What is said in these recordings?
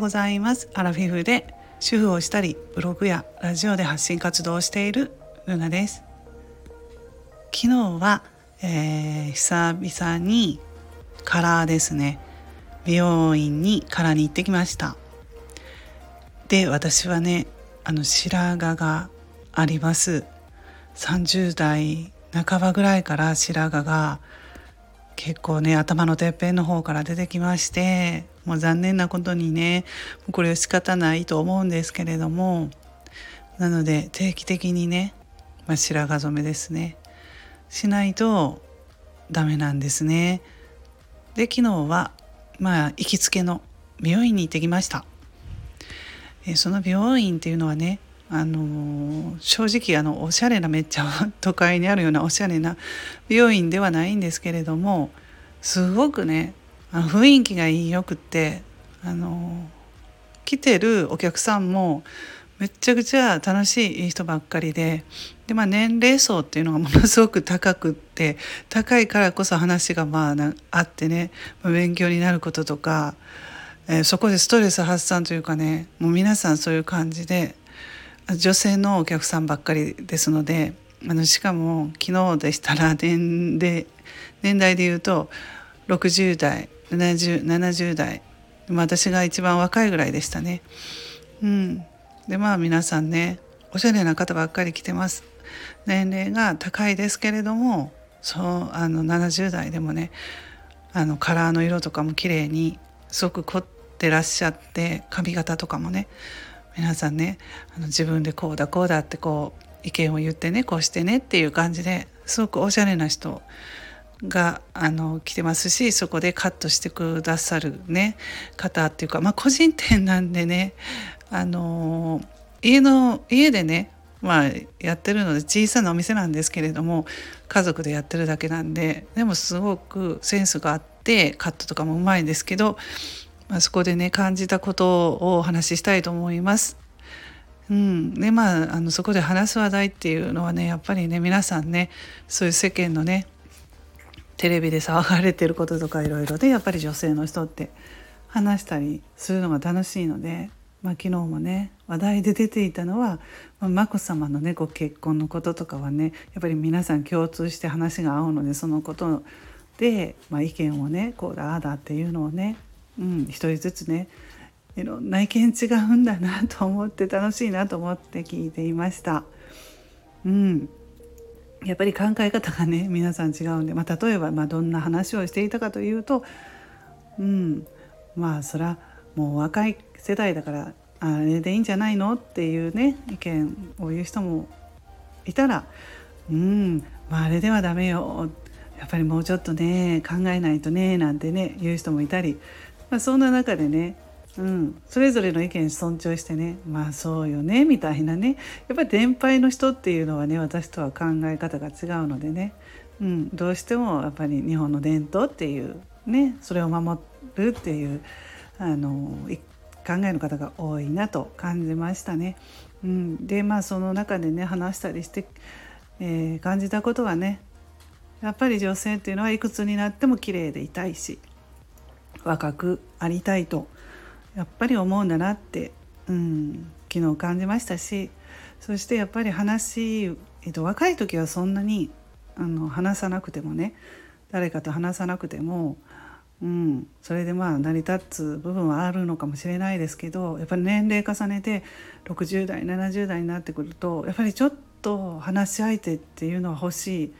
ございます。アラフィフで主婦をしたりブログやラジオで発信活動をしているルナです。昨日は、えー、久々にカラーですね。美容院にカラーに行ってきました。で私はねあの白髪があります。30代半ばぐらいから白髪が結構ね頭のてっぺんの方から出てきましてもう残念なことにねこれは仕方ないと思うんですけれどもなので定期的にね、まあ、白髪染めですね。しないとダメなんですね。で昨日はまあ行きつけの美容院に行ってきました。えその美容院っていうのはねあの正直あのおしゃれなめっちゃ都会にあるようなおしゃれな美容院ではないんですけれどもすごくね雰囲気がいいよくってあの来てるお客さんもめっちゃくちゃ楽しいいい人ばっかりでで、まあ、年齢層っていうのがものすごく高くって高いからこそ話がまああってね勉強になることとか、えー、そこでストレス発散というかねもう皆さんそういう感じで女性のお客さんばっかりですのであのしかも昨日でしたら年で年代で言うと60代 70, 70代私が一番若いぐらいでしたね。うん、でまあ皆さんねおしゃれな方ばっかり来てます。年齢が高いですけれどもそうあの70代でもねあのカラーの色とかも綺麗にすごく凝ってらっしゃって髪型とかもね皆さんねあの自分でこうだこうだってこう意見を言ってねこうしてねっていう感じですごくおしゃれな人があの来てますしそこでカットしてくださるね方っていうか、まあ、個人店なんでねあの家の家でねまあやってるので小さなお店なんですけれども家族でやってるだけなんででもすごくセンスがあってカットとかもうまいんですけどまあ、そこでね感じたことをお話ししたいと思います。うん、でまああのそこで話す話題っていうのはねやっぱりね皆さんねそういう世間のねテレビで騒がれてることとかいろいろでやっぱり女性の人って話したりするのが楽しいので、まあ、昨日もね話題で出ていたのは、まあ、眞子さまのねご結婚のこととかはねやっぱり皆さん共通して話が合うのでそのことで、まあ、意見をねこうだああだっていうのをねうん、一人ずつねいろんな意見違うんだなと思って楽しいなと思って聞いていました。うん、やっぱり考え方がね皆さん違うんで、まあ、例えば、まあ、どんな話をしていたかというと、うん、まあそらもう若い世代だからあれでいいんじゃないのっていうね意見を言う人もいたら「うん。まあ、あれではダメよ」やっぱりもうちょっとね考えないとねなんてね言う人もいたりまあ、そんな中でね、うん、それぞれの意見尊重してねまあそうよねみたいなねやっぱり年配の人っていうのはね私とは考え方が違うのでね、うん、どうしてもやっぱり日本の伝統っていうねそれを守るっていうあの考えの方が多いなと感じましたね。うん、でまあその中でね話したりして、えー、感じたことはねやっぱり女性っていうのはいくつになっても綺麗でいたいし若くありたいとやっぱり思うんだなって、うん、昨日感じましたしそしてやっぱり話、えっと、若い時はそんなにあの話さなくてもね誰かと話さなくても、うん、それでまあ成り立つ部分はあるのかもしれないですけどやっぱり年齢重ねて60代70代になってくるとやっぱりちょっと話し相手っていうのは欲しい、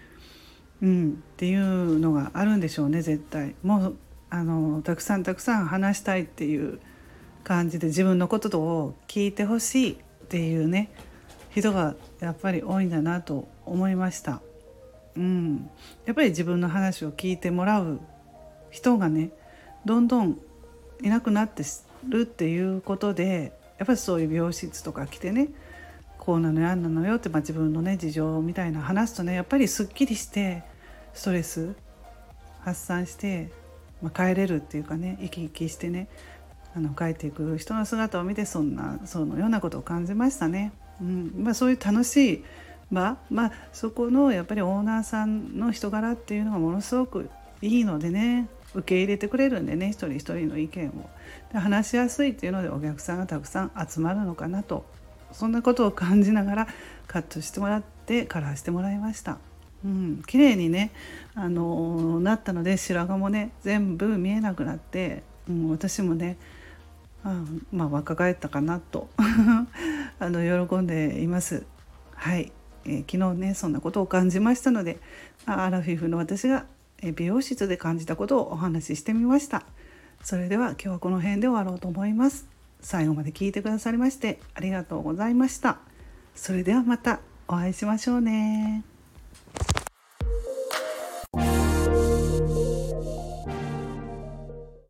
うん、っていうのがあるんでしょうね絶対。もうあのたくさんたくさん話したいっていう感じで自分のことを聞いてほしいっていうね人がやっぱり多いんだなと思いました。うん、やっぱり自分の話を聞いてもらう人がねどんどんいなくなってるっていうことでやっぱりそういう美容室とか来てねこうなのやんなのよって、まあ、自分のね事情みたいな話すとねやっぱりすっきりしてストレス発散してまあ、帰れるっていうかね生き生きしてねあの帰っていく人の姿を見てそんなそのようなことを感じましたね。うんまあ、そういう楽しい場、まあ、そこのやっぱりオーナーさんの人柄っていうのがものすごくいいのでね受け入れてくれるんでね一人一人の意見をで話しやすいっていうのでお客さんがたくさん集まるのかなとそんなことを感じながらカットしてもらってカラーしてもらいました。うん、綺麗にね、あのー、なったので白髪もね全部見えなくなって、うん、私もねあまあ若返ったかなと あの喜んでいます。はい、えー、昨日ねそんなことを感じましたのでアラフィフの私が美容室で感じたことをお話ししてみました。それでは今日はこの辺で終わろうと思います。最後まで聞いてくださりましてありがとうございました。それではまたお会いしましょうね。